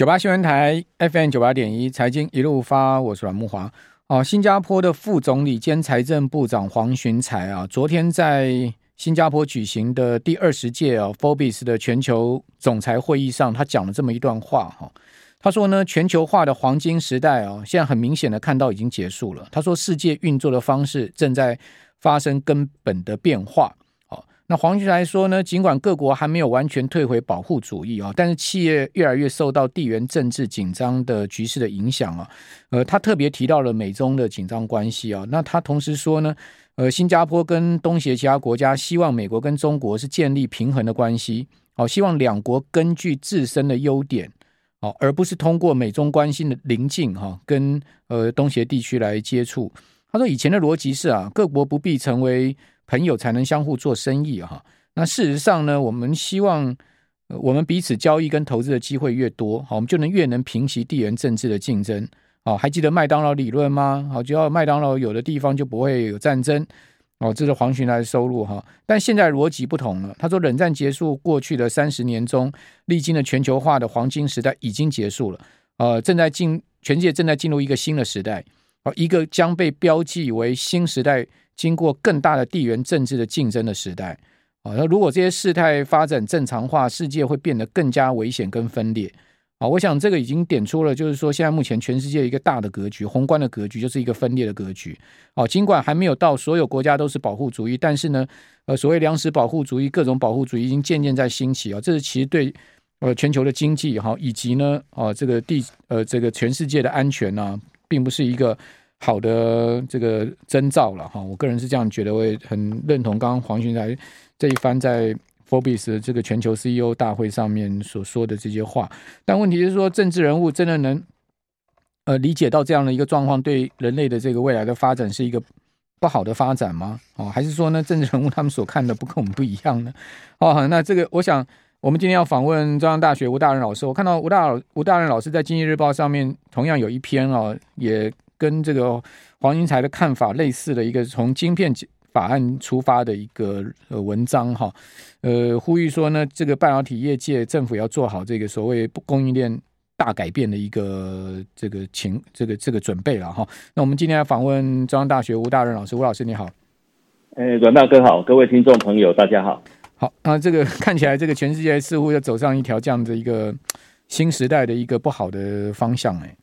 九八新闻台 FM 九八点一财经一路发，我是阮慕华。哦，新加坡的副总理兼财政部长黄循财啊，昨天在新加坡举行的第二十届啊 Forbes 的全球总裁会议上，他讲了这么一段话哈。他说呢，全球化的黄金时代啊，现在很明显的看到已经结束了。他说，世界运作的方式正在发生根本的变化。那黄循财说呢，尽管各国还没有完全退回保护主义啊，但是企业越来越受到地缘政治紧张的局势的影响啊。呃，他特别提到了美中的紧张关系啊。那他同时说呢，呃，新加坡跟东协其他国家希望美国跟中国是建立平衡的关系，好，希望两国根据自身的优点，好，而不是通过美中关系的邻近哈，跟呃东协地区来接触。他说以前的逻辑是啊，各国不必成为。朋友才能相互做生意哈。那事实上呢，我们希望我们彼此交易跟投资的机会越多，好，我们就能越能平息地缘政治的竞争。好，还记得麦当劳理论吗？好，只要麦当劳有的地方就不会有战争。哦，这是黄群来的收入哈。但现在逻辑不同了。他说，冷战结束过去的三十年中，历经了全球化的黄金时代已经结束了。呃，正在进全世界正在进入一个新的时代。哦，一个将被标记为新时代。经过更大的地缘政治的竞争的时代，啊，那如果这些事态发展正常化，世界会变得更加危险跟分裂，啊，我想这个已经点出了，就是说现在目前全世界一个大的格局，宏观的格局就是一个分裂的格局，哦，尽管还没有到所有国家都是保护主义，但是呢，呃，所谓粮食保护主义、各种保护主义已经渐渐在兴起。啊，这是其实对呃全球的经济哈，以及呢，啊，这个地呃这个全世界的安全呢，并不是一个。好的，这个征兆了哈，我个人是这样觉得，我也很认同刚刚黄群才这一番在 Forbes 这个全球 CEO 大会上面所说的这些话。但问题是说，政治人物真的能呃理解到这样的一个状况，对人类的这个未来的发展是一个不好的发展吗？哦，还是说呢，政治人物他们所看的不跟我们不一样呢？哦，那这个我想，我们今天要访问中央大学吴大仁老师，我看到吴大吴大仁老师在《经济日报》上面同样有一篇啊，也。跟这个黄英才的看法类似的一个从晶片法案出发的一个呃文章哈，呃呼吁说呢，这个半导体业界政府要做好这个所谓供应链大改变的一个这个情这个这个准备了哈。那我们今天要访问中央大学吴大任老师，吴老师你好。哎，阮大哥好，各位听众朋友大家好。好，那这个看起来这个全世界似乎要走上一条这样的一个新时代的一个不好的方向哎。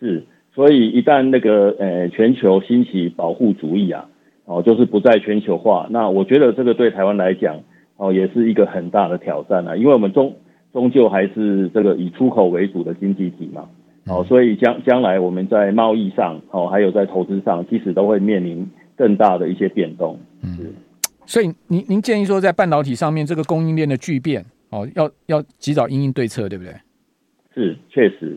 是。所以一旦那个呃全球兴起保护主义啊，哦就是不再全球化，那我觉得这个对台湾来讲哦也是一个很大的挑战啊，因为我们终终究还是这个以出口为主的经济体嘛，哦所以将将来我们在贸易上哦还有在投资上，其实都会面临更大的一些变动。嗯，所以您您建议说在半导体上面这个供应链的巨变哦要要及早因应对策，对不对？是，确实。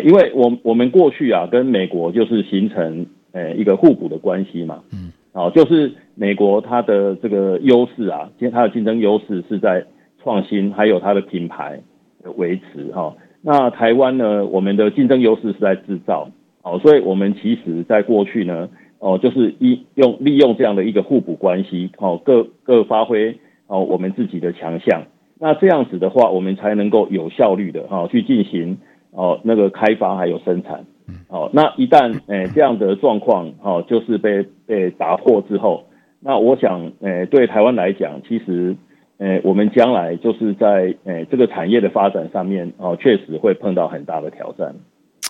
因为我我们过去啊，跟美国就是形成诶一个互补的关系嘛，嗯，哦，就是美国它的这个优势啊，其实它的竞争优势是在创新，还有它的品牌的维持哈。那台湾呢，我们的竞争优势是在制造，哦，所以我们其实在过去呢，哦，就是一用利用这样的一个互补关系，哦，各各发挥哦我们自己的强项，那这样子的话，我们才能够有效率的哈去进行。哦，那个开发还有生产，哦，那一旦诶、欸、这样的状况，哦，就是被被打破之后，那我想，诶、欸，对台湾来讲，其实，诶、欸，我们将来就是在诶、欸、这个产业的发展上面，哦，确实会碰到很大的挑战。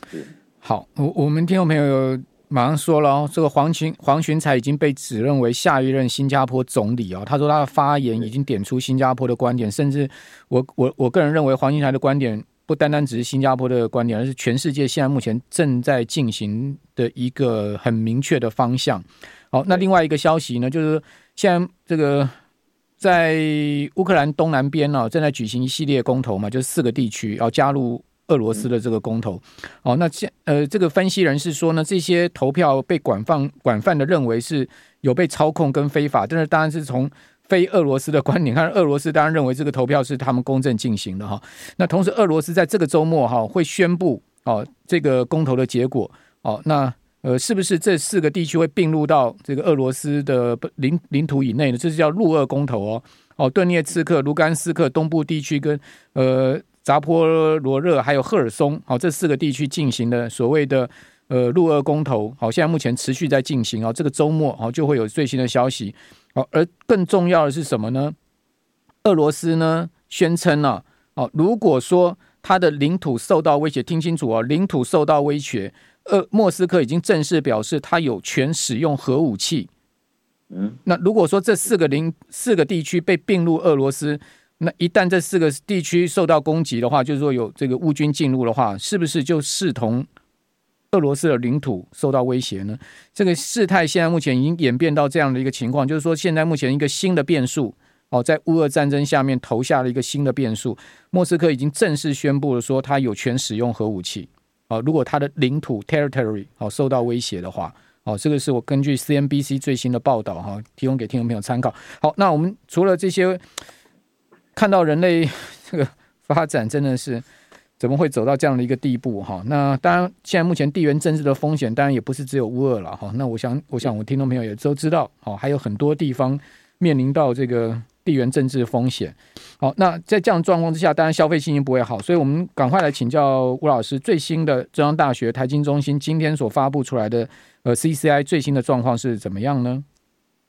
是，好，我我们听众朋友马上说了哦，这个黄群黄循财已经被指认为下一任新加坡总理哦，他说他的发言已经点出新加坡的观点，甚至我我我个人认为黄循财的观点。不单单只是新加坡的观点，而是全世界现在目前正在进行的一个很明确的方向。好，那另外一个消息呢，就是现在这个在乌克兰东南边呢，正在举行一系列公投嘛，就是四个地区要加入俄罗斯的这个公投。哦，那现呃，这个分析人士说呢，这些投票被广泛广泛的认为是有被操控跟非法，但是当然是从。非俄罗斯的观点，看俄罗斯当然认为这个投票是他们公正进行的哈。那同时，俄罗斯在这个周末哈会宣布哦这个公投的结果哦。那呃，是不是这四个地区会并入到这个俄罗斯的领领土以内呢？这是叫陆俄公投哦。哦，顿涅茨克、卢甘斯克东部地区跟呃扎波罗热还有赫尔松，好，这四个地区进行的所谓的呃陆俄公投，好，现在目前持续在进行哦，这个周末好就会有最新的消息，好，而更重要的是什么呢？俄罗斯呢宣称啊，哦，如果说它的领土受到威胁，听清楚哦，领土受到威胁，呃，莫斯科已经正式表示它有权使用核武器。嗯，那如果说这四个领四个地区被并入俄罗斯，那一旦这四个地区受到攻击的话，就是说有这个乌军进入的话，是不是就视同俄罗斯的领土受到威胁呢？这个事态现在目前已经演变到这样的一个情况，就是说现在目前一个新的变数哦，在乌俄战争下面投下了一个新的变数，莫斯科已经正式宣布了说，他有权使用核武器哦，如果他的领土 territory 哦受到威胁的话。哦，这个是我根据 CNBC 最新的报道哈，提供给听众朋友参考。好，那我们除了这些，看到人类这个发展真的是怎么会走到这样的一个地步哈？那当然，现在目前地缘政治的风险当然也不是只有乌俄了哈。那我想，我想我听众朋友也都知道，哦，还有很多地方面临到这个。地缘政治风险，好，那在这样状况之下，当然消费信心不会好，所以我们赶快来请教吴老师，最新的中央大学财经中心今天所发布出来的呃 CCI 最新的状况是怎么样呢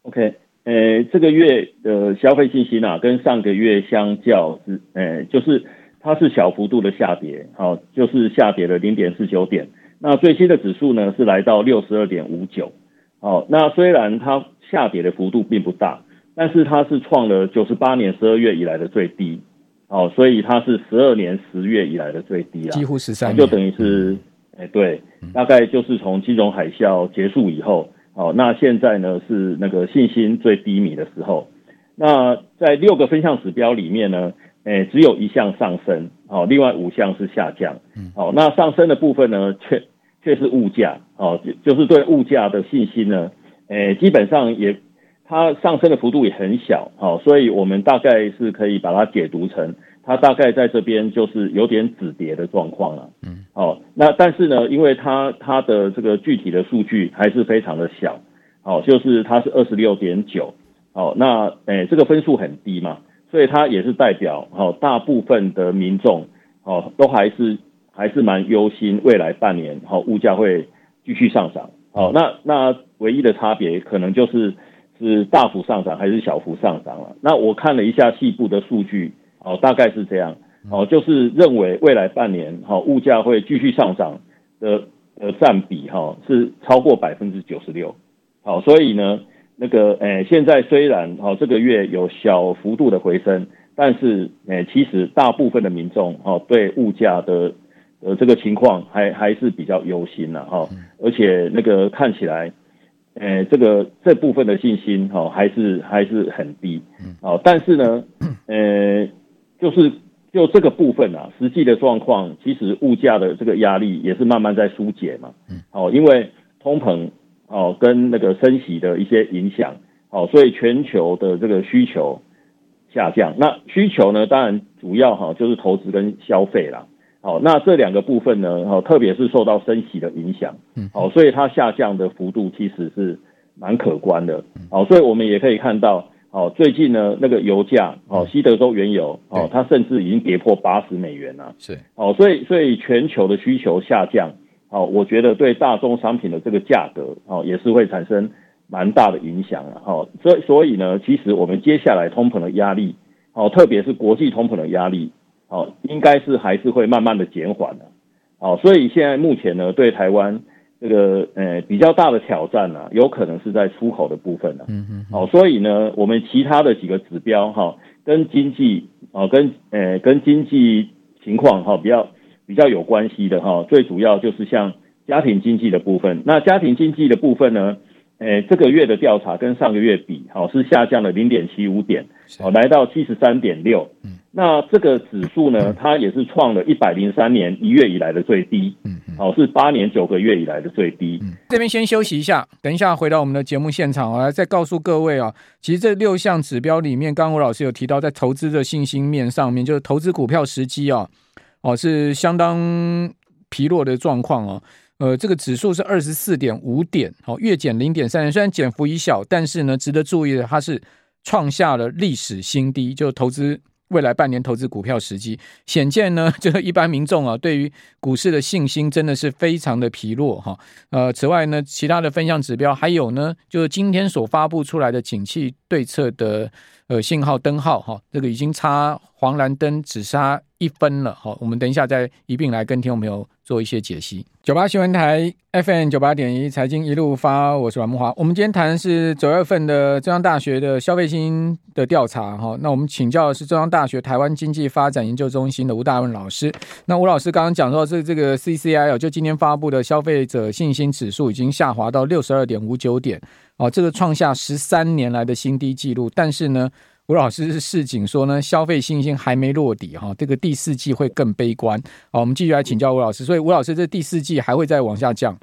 ？OK，呃，这个月的消费信心啊，跟上个月相较是，呃，就是它是小幅度的下跌，好，就是下跌了零点四九点。那最新的指数呢是来到六十二点五九，好，那虽然它下跌的幅度并不大。但是它是创了九十八年十二月以来的最低，哦，所以它是十二年十月以来的最低了，几乎十三年，就等于是，哎，对，大概就是从金融海啸结束以后，哦，那现在呢是那个信心最低迷的时候，那在六个分项指标里面呢，哎，只有一项上升，哦，另外五项是下降，哦，那上升的部分呢，却却是物价，哦，就是对物价的信心呢，诶，基本上也。它上升的幅度也很小，好，所以我们大概是可以把它解读成，它大概在这边就是有点止跌的状况了，嗯，好，那但是呢，因为它它的这个具体的数据还是非常的小，好，就是它是二十六点九，好，那诶这个分数很低嘛，所以它也是代表，哦，大部分的民众，哦，都还是还是蛮忧心未来半年，好，物价会继续上涨，好，那那唯一的差别可能就是。是大幅上涨还是小幅上涨了？那我看了一下细部的数据，哦，大概是这样，哦，就是认为未来半年，哈，物价会继续上涨的呃占比，哈，是超过百分之九十六，好，所以呢，那个，诶，现在虽然，哦，这个月有小幅度的回升，但是，诶，其实大部分的民众，哈，对物价的呃这个情况还还是比较忧心的，哈，而且那个看起来。呃，这个这部分的信心哈、哦，还是还是很低，哦，但是呢，呃，就是就这个部分啊，实际的状况，其实物价的这个压力也是慢慢在疏解嘛，哦，因为通膨哦跟那个升息的一些影响，哦，所以全球的这个需求下降，那需求呢，当然主要哈、哦、就是投资跟消费啦。好，那这两个部分呢，哈，特别是受到升息的影响，嗯，好，所以它下降的幅度其实是蛮可观的，好，所以我们也可以看到，哦，最近呢，那个油价，哦，西德州原油，哦，它甚至已经跌破八十美元了，是，哦，所以所以全球的需求下降，好，我觉得对大宗商品的这个价格，哦，也是会产生蛮大的影响了，好，所以所以呢，其实我们接下来通膨的压力，好，特别是国际通膨的压力。哦，应该是还是会慢慢的减缓的，哦，所以现在目前呢，对台湾这个呃比较大的挑战呢，有可能是在出口的部分了，嗯嗯，哦，所以呢，我们其他的几个指标哈，跟经济哦跟呃跟经济情况哈比较比较有关系的哈，最主要就是像家庭经济的部分，那家庭经济的部分呢，呃这个月的调查跟上个月比，好是下降了零点七五点，哦来到七十三点六，嗯。那这个指数呢，它也是创了一百零三年一月以来的最低，嗯，好，是八年九个月以来的最低。嗯，这边先休息一下，等一下回到我们的节目现场，我来再告诉各位啊，其实这六项指标里面，刚刚吴老师有提到，在投资的信心面上面，就是投资股票时机啊，哦，是相当疲弱的状况哦。呃，这个指数是二十四点五点，好，月减零点三，虽然减幅已小，但是呢，值得注意的，它是创下了历史新低，就投资。未来半年投资股票时机，显见呢，这个一般民众啊，对于股市的信心真的是非常的疲弱哈。呃，此外呢，其他的分项指标还有呢，就是今天所发布出来的景气对策的呃信号灯号哈，这个已经插黄蓝灯，只差一分了。好，我们等一下再一并来跟听众朋友做一些解析。九八新闻台 FM 九八点一财经一路发，我是阮慕华。我们今天谈的是九月份的中央大学的消费信心的调查哈。那我们请教的是中央大学台湾经济发展研究中心的吴大文老师。那吴老师刚刚讲到这这个 CCI 就今天发布的消费者信心指数已经下滑到六十二点五九点哦，这个创下十三年来的新低纪录。但是呢，吴老师是示警说呢，消费信心还没落底哈，这个第四季会更悲观。好，我们继续来请教吴老师。所以吴老师，这第四季还会再往下降？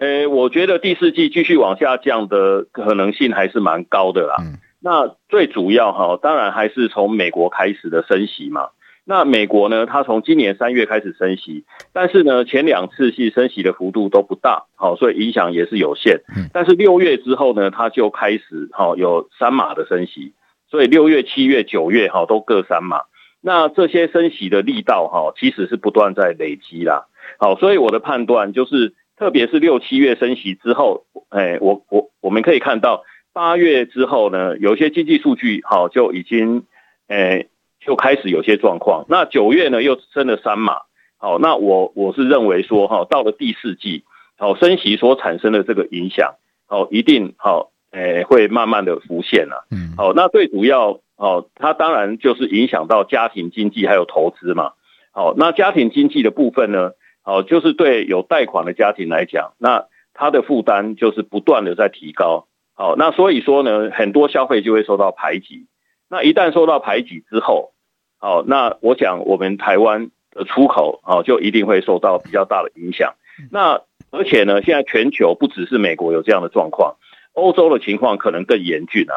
呃，我觉得第四季继续往下降的可能性还是蛮高的啦。嗯，那最主要哈，当然还是从美国开始的升息嘛。那美国呢，它从今年三月开始升息，但是呢，前两次系升息的幅度都不大，好，所以影响也是有限。嗯，但是六月之后呢，它就开始好有三码的升息。所以六月、七月、九月哈都各三码，那这些升息的力道哈其实是不断在累积啦。好，所以我的判断就是，特别是六七月升息之后，哎，我我我们可以看到八月之后呢，有些经济数据好就已经哎就开始有些状况。那九月呢又升了三码，好，那我我是认为说哈，到了第四季，好升息所产生的这个影响，好一定好。诶、欸，会慢慢的浮现了。嗯，好，那最主要哦，它当然就是影响到家庭经济还有投资嘛。好，那家庭经济的部分呢，好，就是对有贷款的家庭来讲，那它的负担就是不断的在提高。好，那所以说呢，很多消费就会受到排挤。那一旦受到排挤之后，好，那我想我们台湾的出口啊，就一定会受到比较大的影响。那而且呢，现在全球不只是美国有这样的状况。欧洲的情况可能更严峻啊！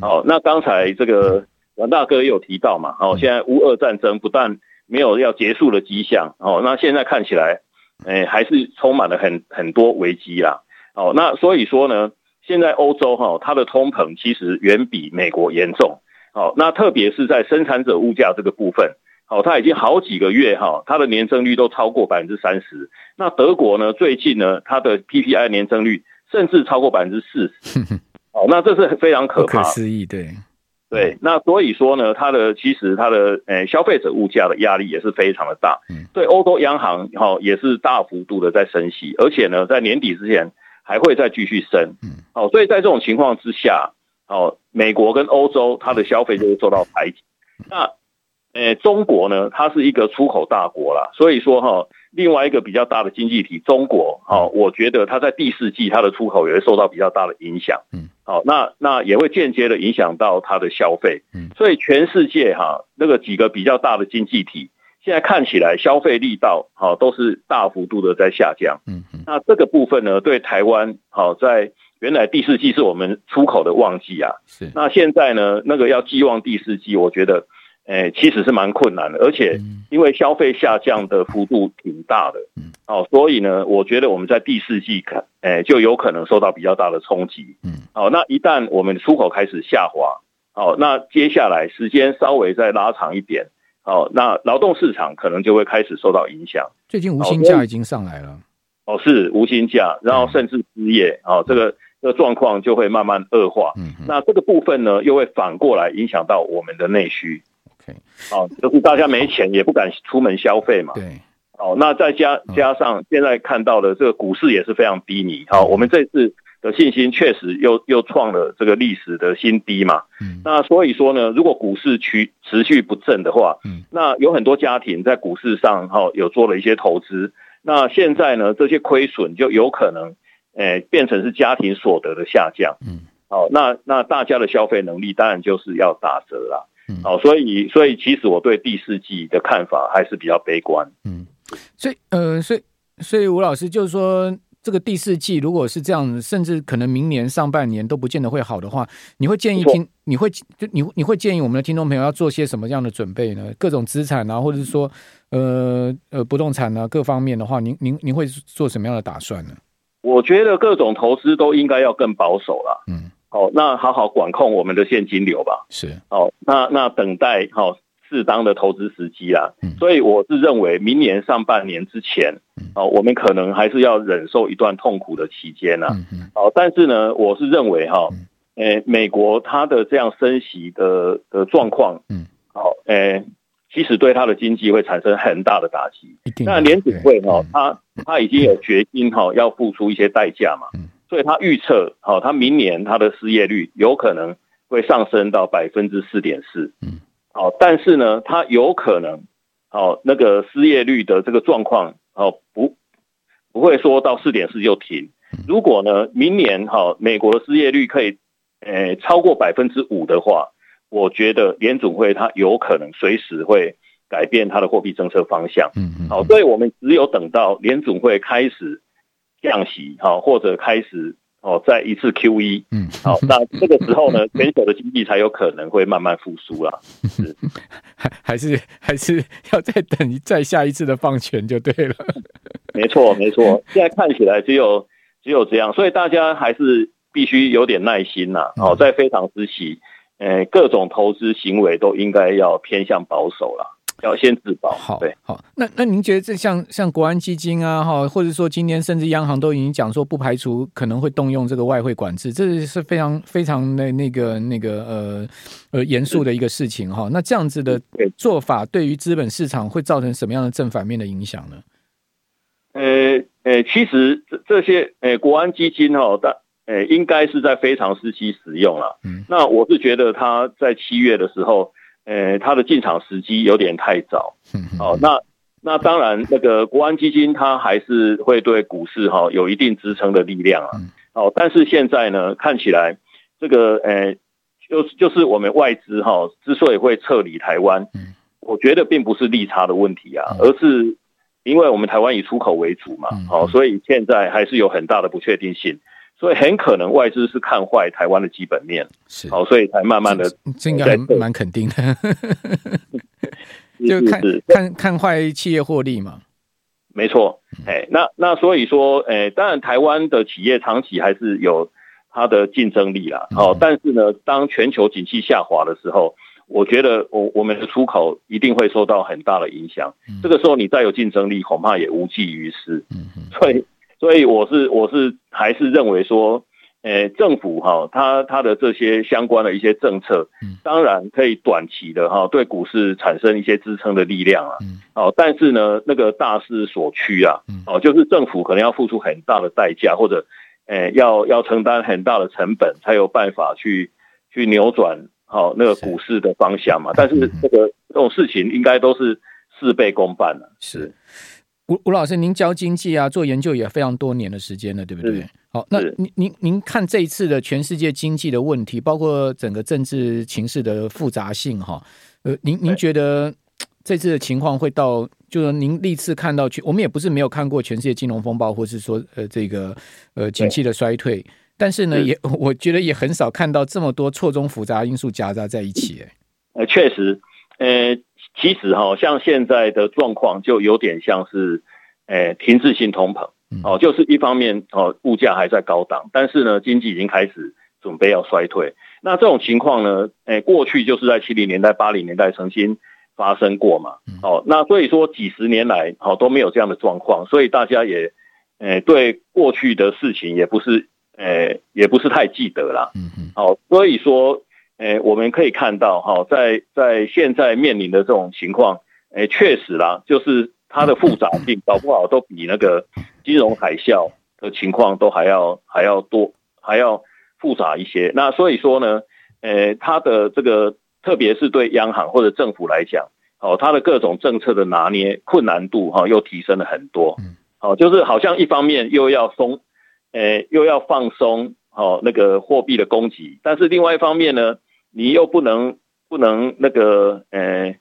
哦，那刚才这个阮大哥也有提到嘛，哦，现在乌俄战争不但没有要结束的迹象，哦，那现在看起来，哎，还是充满了很很多危机啦。哦，那所以说呢，现在欧洲哈，它的通膨其实远比美国严重。哦，那特别是在生产者物价这个部分，哦，它已经好几个月哈，它的年增率都超过百分之三十。那德国呢，最近呢，它的 PPI 年增率。甚至超过百分之四十，哦，那这是非常可怕，不可思议，对，对，那所以说呢，它的其实它的诶消费者物价的压力也是非常的大，嗯，对，欧洲央行哈也是大幅度的在升息，而且呢，在年底之前还会再继续升，嗯，哦，所以在这种情况之下，哦，美国跟欧洲它的消费就会受到排挤，那诶中国呢，它是一个出口大国啦，所以说哈。另外一个比较大的经济体中国，好，我觉得它在第四季它的出口也会受到比较大的影响，嗯，好，那那也会间接的影响到它的消费，嗯，所以全世界哈那个几个比较大的经济体，现在看起来消费力道好都是大幅度的在下降，嗯嗯，那这个部分呢，对台湾好在原来第四季是我们出口的旺季啊，是，那现在呢那个要寄望第四季，我觉得。诶，其实是蛮困难的，而且因为消费下降的幅度挺大的，嗯，哦，所以呢，我觉得我们在第四季看，诶，就有可能受到比较大的冲击，嗯，好，那一旦我们出口开始下滑，好，那接下来时间稍微再拉长一点，好，那劳动市场可能就会开始受到影响。最近无薪假已经上来了，哦，是无薪假，然后甚至失业，哦，这个这个状况就会慢慢恶化，嗯，那这个部分呢，又会反过来影响到我们的内需。好，就是大家没钱也不敢出门消费嘛。对，哦，那再加加上现在看到的这个股市也是非常低迷。好，我们这次的信心确实又又创了这个历史的新低嘛。嗯，那所以说呢，如果股市持持续不振的话，嗯，那有很多家庭在股市上哈有做了一些投资，那现在呢这些亏损就有可能诶变成是家庭所得的下降。嗯，好，那那大家的消费能力当然就是要打折啦。嗯，好，所以，所以其实我对第四季的看法还是比较悲观。嗯，所以，呃，所以，所以吴老师就是说，这个第四季如果是这样，甚至可能明年上半年都不见得会好的话，你会建议听，你会就你你会建议我们的听众朋友要做些什么样的准备呢？各种资产啊，或者是说，呃呃，不动产啊，各方面的话，您您您会做什么样的打算呢？我觉得各种投资都应该要更保守了。嗯。好，那好好管控我们的现金流吧。是，哦，那那等待好适当的投资时机啦。所以我是认为明年上半年之前，哦，我们可能还是要忍受一段痛苦的期间呐。哦，但是呢，我是认为哈，诶，美国它的这样升息的的状况，嗯，好，诶，其实对它的经济会产生很大的打击。那联储会哈，它它已经有决心哈，要付出一些代价嘛。所以他预测，好，他明年他的失业率有可能会上升到百分之四点四，嗯，好，但是呢，他有可能，好，那个失业率的这个状况，好，不不会说到四点四就停。如果呢，明年哈，美国的失业率可以，诶，超过百分之五的话，我觉得联总会它有可能随时会改变它的货币政策方向，嗯嗯，好，所以我们只有等到联总会开始。降息好，或者开始哦，再一次 QE，嗯，好，那这个时候呢，全球的经济才有可能会慢慢复苏啦。是，还还是还是要再等再下一次的放权就对了。没错，没错，现在看起来只有只有这样，所以大家还是必须有点耐心呐。哦，在非常时期，呃，各种投资行为都应该要偏向保守了。要先自保。好，对，好。那那您觉得这像像国安基金啊，哈，或者说今天甚至央行都已经讲说不排除可能会动用这个外汇管制，这是非常非常的那个那个呃呃严肃的一个事情哈。那这样子的做法对于资本市场会造成什么样的正反面的影响呢？呃呃，其实这这些呃国安基金哈，但呃应该是在非常时期使用了。嗯，那我是觉得他在七月的时候。呃，它的进场时机有点太早。好，那那当然，那个国安基金它还是会对股市哈有一定支撑的力量啊。好，但是现在呢，看起来这个呃，就就是我们外资哈之所以会撤离台湾，我觉得并不是利差的问题啊，而是因为我们台湾以出口为主嘛。好，所以现在还是有很大的不确定性。所以很可能外资是看坏台湾的基本面，是。好，所以才慢慢的，这应该还蛮肯定的，就看看看坏企业获利嘛，没错，哎，那那所以说，哎，当然台湾的企业长期还是有它的竞争力啦，好，但是呢，当全球景气下滑的时候，我觉得我我们的出口一定会受到很大的影响，这个时候你再有竞争力，恐怕也无济于事，所以。所以我是我是还是认为说，诶，政府哈，它它的这些相关的一些政策，当然可以短期的哈，对股市产生一些支撑的力量啊，哦，但是呢，那个大势所趋啊，哦，就是政府可能要付出很大的代价，或者诶，要要承担很大的成本，才有办法去去扭转好那个股市的方向嘛。但是这个这种事情应该都是事倍功半了，是。吴吴老师，您教经济啊，做研究也非常多年的时间了，对不对？好，那您您您看这一次的全世界经济的问题，包括整个政治情势的复杂性，哈，呃，您您觉得这次的情况会到，就是您历次看到全，我们也不是没有看过全世界金融风暴，或是说呃这个呃景气的衰退，但是呢，是也 我觉得也很少看到这么多错综复杂因素夹杂在一起，哎，呃，确实，呃。其实哈，像现在的状况就有点像是，诶，停滞性通膨，哦，就是一方面哦，物价还在高档，但是呢，经济已经开始准备要衰退。那这种情况呢，诶，过去就是在七零年代、八零年代曾经发生过嘛，哦，那所以说几十年来，哦，都没有这样的状况，所以大家也，诶，对过去的事情也不是，诶，也不是太记得啦，嗯嗯，好，所以说。诶，我们可以看到哈，在在现在面临的这种情况，诶，确实啦，就是它的复杂性，搞不好都比那个金融海啸的情况都还要还要多，还要复杂一些。那所以说呢，诶，它的这个，特别是对央行或者政府来讲，哦，它的各种政策的拿捏困难度哈，又提升了很多。哦，就是好像一方面又要松，诶，又要放松，好那个货币的供给，但是另外一方面呢，你又不能不能那个呃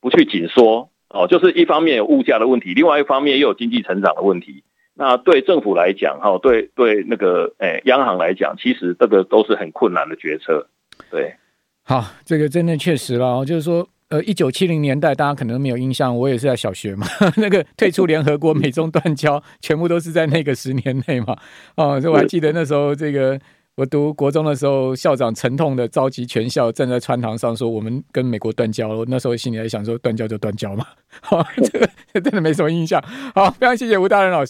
不去紧缩哦，就是一方面有物价的问题，另外一方面又有经济成长的问题。那对政府来讲哈，对对那个呃央行来讲，其实这个都是很困难的决策。对，好，这个真的确实了，就是说呃一九七零年代大家可能没有印象，我也是在小学嘛，那个退出联合国、美中断交，全部都是在那个十年内嘛。哦，所以我还记得那时候这个。我读国中的时候，校长沉痛的召集全校站在穿堂上说：“我们跟美国断交了。”那时候心里在想说：“断交就断交嘛。”好，这个 真的没什么印象。好，非常谢谢吴大仁老师。